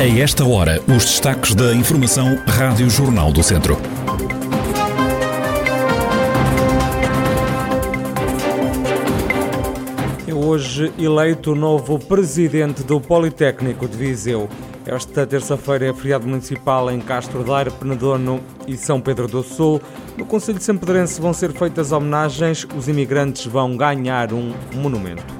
A esta hora, os destaques da Informação Rádio Jornal do Centro. É hoje eleito o novo presidente do Politécnico de Viseu. Esta terça-feira é feriado municipal em Castro Daire, Penedono e São Pedro do Sul. No Conselho de Sempedrense vão ser feitas homenagens. Os imigrantes vão ganhar um monumento.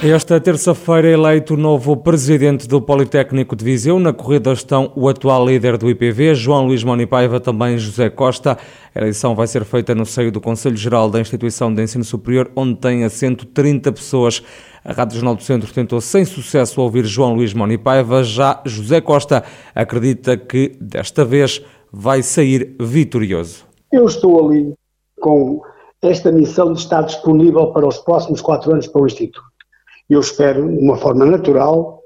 Esta terça-feira é eleito o novo presidente do Politécnico de Viseu. Na corrida estão o atual líder do IPV, João Luís Monipaiva, também José Costa. A eleição vai ser feita no seio do Conselho Geral da Instituição de Ensino Superior, onde tem assento 30 pessoas. A Rádio Jornal do Centro tentou sem sucesso ouvir João Luís Monipaiva. Já José Costa acredita que, desta vez, vai sair vitorioso. Eu estou ali com esta missão de estar disponível para os próximos quatro anos para o Instituto. Eu espero, de uma forma natural,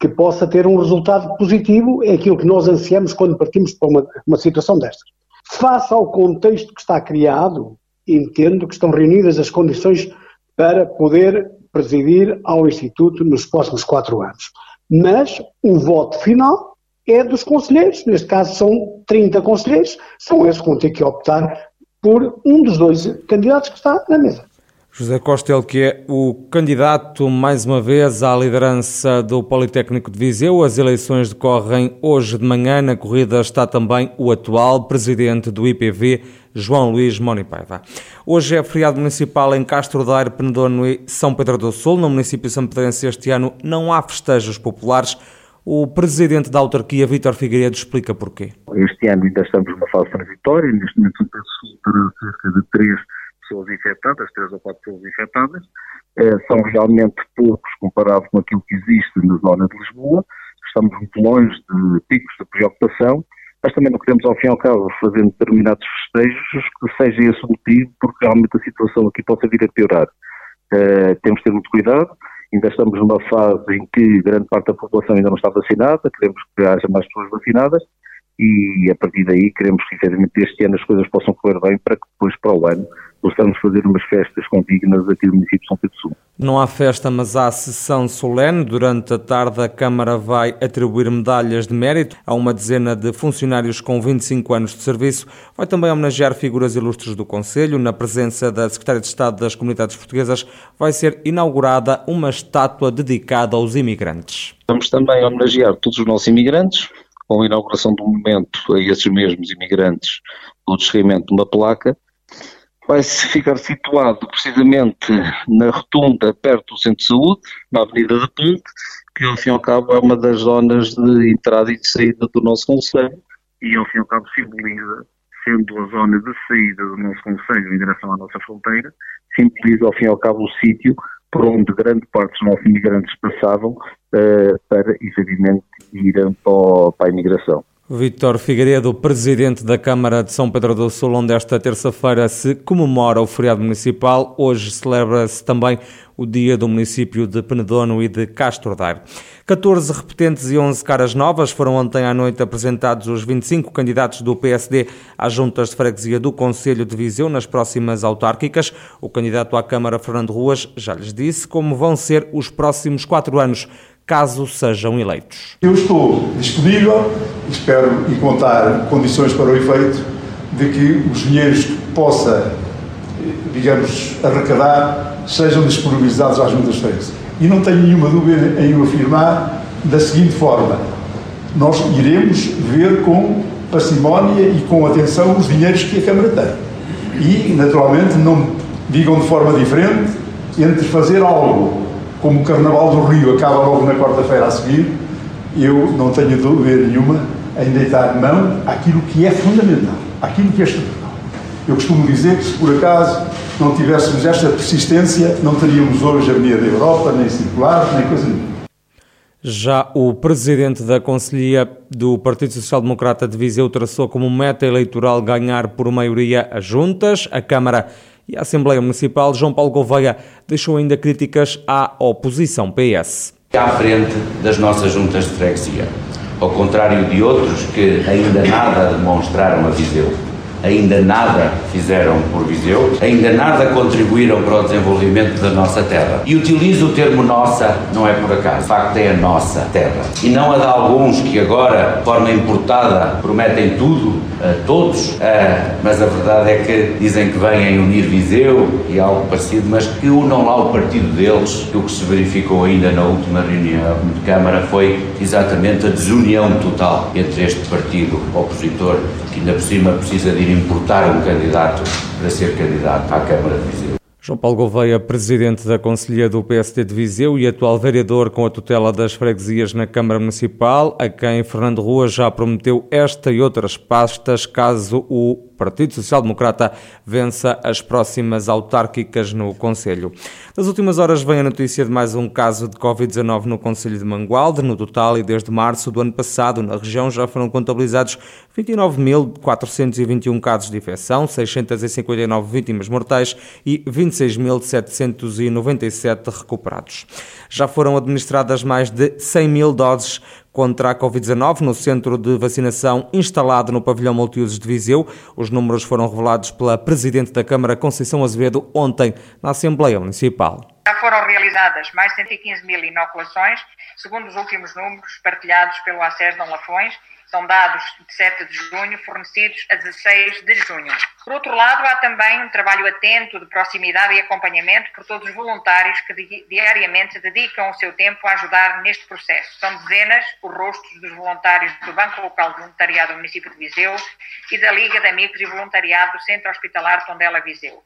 que possa ter um resultado positivo, é aquilo que nós ansiamos quando partimos para uma, uma situação destas. Face ao contexto que está criado, entendo que estão reunidas as condições para poder presidir ao Instituto nos próximos quatro anos. Mas o voto final é dos conselheiros, neste caso são 30 conselheiros, são esses que vão ter que optar por um dos dois candidatos que está na mesa. José Costa, que é o candidato, mais uma vez, à liderança do Politécnico de Viseu. As eleições decorrem hoje de manhã. Na corrida está também o atual presidente do IPV, João Luís Monipaiva. Hoje é feriado municipal em Castro Daire, Penedono e São Pedro do Sul. No município de São Pedrense este ano não há festejos populares. O presidente da autarquia, Vítor Figueiredo, explica porquê. Este ano ainda estamos numa fase transitória. Neste momento, terá cerca de três pessoas infectadas, três ou quatro pessoas infectadas, eh, são realmente poucos comparado com aquilo que existe na zona de Lisboa. Estamos muito longe de picos de preocupação, mas também não queremos, ao fim e ao cabo, fazer determinados festejos que seja esse o motivo, porque realmente a situação aqui possa vir a piorar. Eh, temos de ter muito cuidado, ainda estamos numa fase em que grande parte da população ainda não está vacinada, queremos que haja mais pessoas vacinadas, e a partir daí queremos que efetivamente este ano as coisas possam correr bem para que depois para o ano possamos fazer umas festas condignas aqui no município de São Pedro Sul. Não há festa, mas há sessão solene. Durante a tarde a Câmara vai atribuir medalhas de mérito a uma dezena de funcionários com 25 anos de serviço. Vai também homenagear figuras ilustres do Conselho. Na presença da Secretária de Estado das Comunidades Portuguesas vai ser inaugurada uma estátua dedicada aos imigrantes. Vamos também homenagear todos os nossos imigrantes, com a inauguração de um momento a esses mesmos imigrantes, o descerrimento de uma placa, vai ficar situado precisamente na rotunda perto do Centro de Saúde, na Avenida da Ponte, que ao fim e ao cabo é uma das zonas de entrada e de saída do nosso Conselho, e ao fim e ao cabo simboliza, sendo a zona de saída do nosso Conselho em direção à nossa fronteira, simboliza ao fim e ao cabo o sítio por onde grande parte dos nossos imigrantes passavam uh, para, efetivamente, irem para a imigração. Vítor Figueiredo, presidente da Câmara de São Pedro do Sul, onde esta terça-feira se comemora o feriado municipal. Hoje celebra-se também o dia do município de Penedono e de Castro Daire. 14 repetentes e 11 caras novas foram ontem à noite apresentados os 25 candidatos do PSD às juntas de freguesia do Conselho de Viseu nas próximas autárquicas. O candidato à Câmara, Fernando Ruas, já lhes disse como vão ser os próximos quatro anos caso sejam eleitos. Eu estou disponível, espero encontrar condições para o efeito de que os dinheiros que possa, digamos, arrecadar sejam disponibilizados às juntas feitas. E não tenho nenhuma dúvida em o afirmar da seguinte forma: nós iremos ver com parcimónia e com atenção os dinheiros que a Câmara tem. E, naturalmente, não digam de forma diferente entre fazer algo como o Carnaval do Rio acaba logo na quarta-feira a seguir, eu não tenho dúvida nenhuma em deitar mão àquilo que é fundamental, àquilo que é estrutural. Eu costumo dizer que se por acaso não tivéssemos esta persistência, não teríamos hoje a Avenida da Europa, nem circular, nem coisa nenhuma. Já o presidente da Conselhia do Partido Social Democrata de Viseu traçou como meta eleitoral ganhar por maioria as juntas. A Câmara e a Assembleia Municipal, João Paulo Gouveia, deixou ainda críticas à oposição PS. À frente das nossas juntas de freguesia, ao contrário de outros que ainda nada demonstraram a Viseu ainda nada fizeram por Viseu, ainda nada contribuíram para o desenvolvimento da nossa terra. E utilizo o termo nossa, não é por acaso, de facto é a nossa terra. E não a de alguns que agora, forma importada, prometem tudo a todos, ah, mas a verdade é que dizem que vêm unir Viseu e algo parecido, mas que unam lá o partido deles, o que se verificou ainda na última reunião de Câmara foi exatamente a desunião total entre este partido opositor, que ainda por cima precisa de importar um candidato para ser candidato à Câmara de Viseu. João Paulo Gouveia, presidente da Conselhia do PSD de Viseu e atual vereador com a tutela das freguesias na Câmara Municipal, a quem Fernando Rua já prometeu esta e outras pastas caso o Partido Social Democrata vença as próximas autárquicas no Conselho. Nas últimas horas vem a notícia de mais um caso de Covid-19 no Conselho de Mangualde. No total, e desde março do ano passado, na região já foram contabilizados 29.421 casos de infecção, 659 vítimas mortais e 26.797 recuperados. Já foram administradas mais de 100 mil doses contra a Covid-19 no centro de vacinação instalado no pavilhão multiusos de Viseu. Os números foram revelados pela Presidente da Câmara, Conceição Azevedo, ontem na Assembleia Municipal. Já foram realizadas mais de 115 mil inoculações, segundo os últimos números partilhados pelo ACES de Lafões, são dados de 7 de junho, fornecidos a 16 de junho. Por outro lado, há também um trabalho atento de proximidade e acompanhamento por todos os voluntários que diariamente dedicam o seu tempo a ajudar neste processo. São dezenas os rostos dos voluntários do Banco Local de Voluntariado do município de Viseu e da Liga de Amigos e Voluntariado do Centro Hospitalar Tondela Viseu,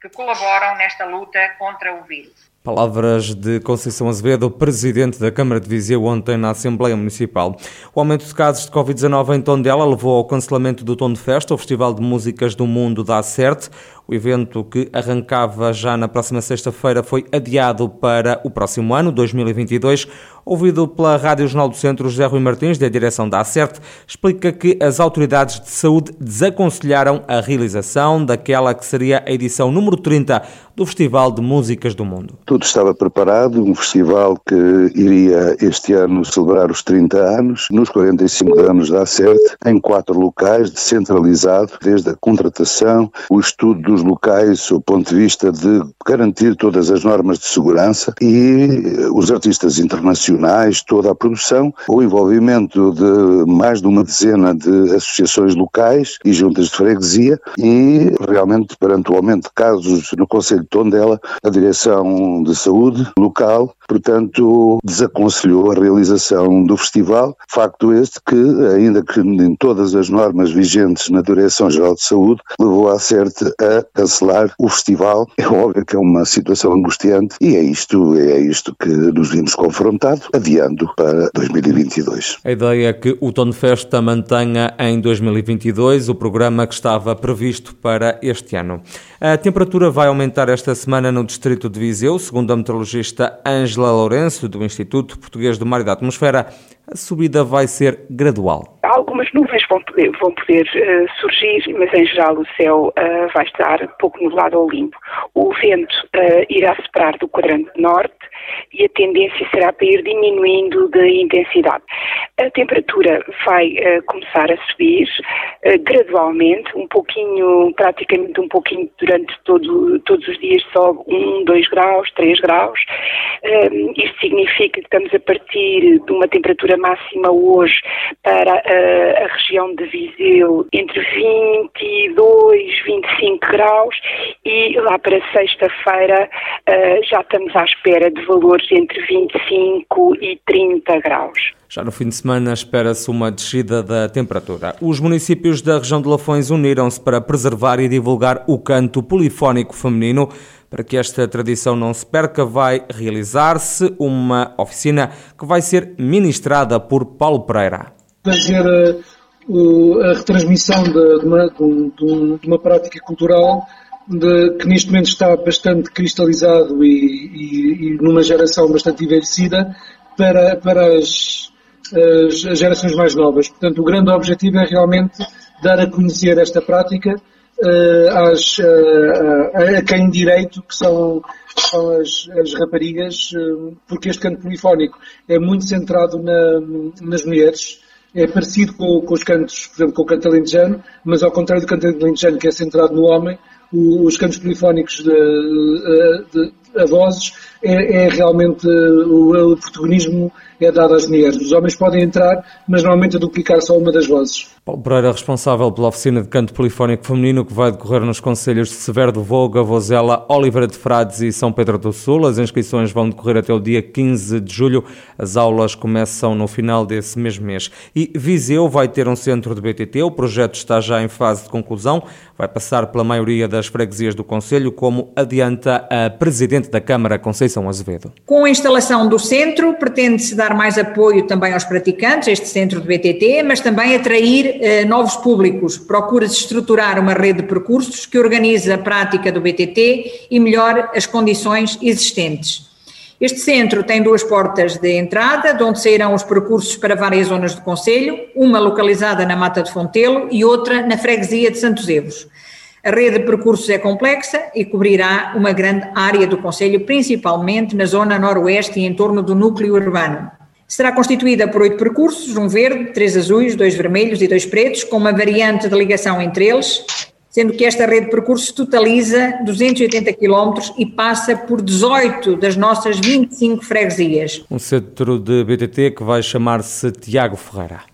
que colaboram nesta luta contra o vírus. Palavras de Conceição Azevedo, presidente da Câmara de Viseu, ontem na Assembleia Municipal. O aumento de casos de Covid-19 em Tondela levou ao cancelamento do Tom de Festa, o Festival de Músicas do Mundo da Acerte. O evento que arrancava já na próxima sexta-feira foi adiado para o próximo ano, 2022. Ouvido pela Rádio Jornal do Centro, José Rui Martins, da direção da Acerte, explica que as autoridades de saúde desaconselharam a realização daquela que seria a edição número 30 do Festival de Músicas do Mundo. Tudo estava preparado, um festival que iria este ano celebrar os 30 anos, nos 45 anos da Acerte, em quatro locais, descentralizado, desde a contratação, o estudo dos locais, do ponto de vista de garantir todas as normas de segurança e os artistas internacionais, toda a produção, o envolvimento de mais de uma dezena de associações locais e juntas de freguesia e realmente perante o aumento de casos no Conselho Tondela, a Direção de Saúde local, portanto, desaconselhou a realização do festival. Facto este que, ainda que em todas as normas vigentes na Direção-Geral de Saúde, levou a CERT a cancelar o festival. É óbvio que é uma situação angustiante e é isto, é isto que nos vimos confrontados, adiando para 2022. A ideia é que o Tono Festa mantenha em 2022 o programa que estava previsto para este ano. A temperatura vai aumentar esta semana no distrito de Viseu, segundo a meteorologista Ângela Lourenço, do Instituto Português do Mar e da Atmosfera. A subida vai ser gradual. Algumas nuvens vão poder, vão poder uh, surgir, mas em geral o céu uh, vai estar pouco nublado ou limpo. O vento uh, irá soprar do quadrante norte e a tendência será para ir diminuindo de intensidade. A temperatura vai começar a subir gradualmente, um pouquinho, praticamente um pouquinho durante todo, todos os dias, só 1, 2 graus, 3 graus. Uh, isto significa que estamos a partir de uma temperatura máxima hoje para a região de Viseu entre 22, 25 graus e lá para sexta-feira já estamos à espera de valores entre 25 e 30 graus. Já no fim de semana espera-se uma descida da temperatura. Os municípios da região de Lafões uniram-se para preservar e divulgar o canto polifónico feminino. Para que esta tradição não se perca, vai realizar-se uma oficina que vai ser ministrada por Paulo Pereira. Fazer a, a retransmissão de, de, uma, de uma prática cultural de, que neste momento está bastante cristalizado e, e, e numa geração bastante envelhecida para, para as, as, gerações mais novas. Portanto, o grande objetivo é realmente dar a conhecer esta prática às, a, a quem direito, que são, são as, as, raparigas, porque este canto polifónico é muito centrado na, nas mulheres, é parecido com, com, os cantos, por exemplo, com o canto alentejano, mas ao contrário do canto alentejano, que é centrado no homem, os cantos polifónicos de, de, a vozes é, é realmente o, o, protagonismo é dado às mulheres. Os homens podem entrar, mas normalmente a duplicar só uma das vozes. Paulo Pereira, responsável pela oficina de canto polifónico feminino que vai decorrer nos conselhos de Severo do Voga, Vozela, Oliveira de Frades e São Pedro do Sul. As inscrições vão decorrer até o dia 15 de julho. As aulas começam no final desse mesmo mês. E Viseu vai ter um centro de BTT. O projeto está já em fase de conclusão. Vai passar pela maioria das freguesias do Conselho, como adianta a Presidente da Câmara, Conceição Azevedo. Com a instalação do centro, pretende-se dar mais apoio também aos praticantes, este centro de BTT, mas também atrair eh, novos públicos. Procura-se estruturar uma rede de percursos que organize a prática do BTT e melhore as condições existentes. Este centro tem duas portas de entrada, de onde sairão os percursos para várias zonas do Conselho, uma localizada na Mata de Fontelo e outra na freguesia de Santos Evos. A rede de percursos é complexa e cobrirá uma grande área do Conselho, principalmente na zona noroeste e em torno do núcleo urbano. Será constituída por oito percursos, um verde, três azuis, dois vermelhos e dois pretos, com uma variante de ligação entre eles, sendo que esta rede de percursos totaliza 280 km e passa por 18 das nossas 25 freguesias. Um centro de BTT que vai chamar-se Tiago Ferreira.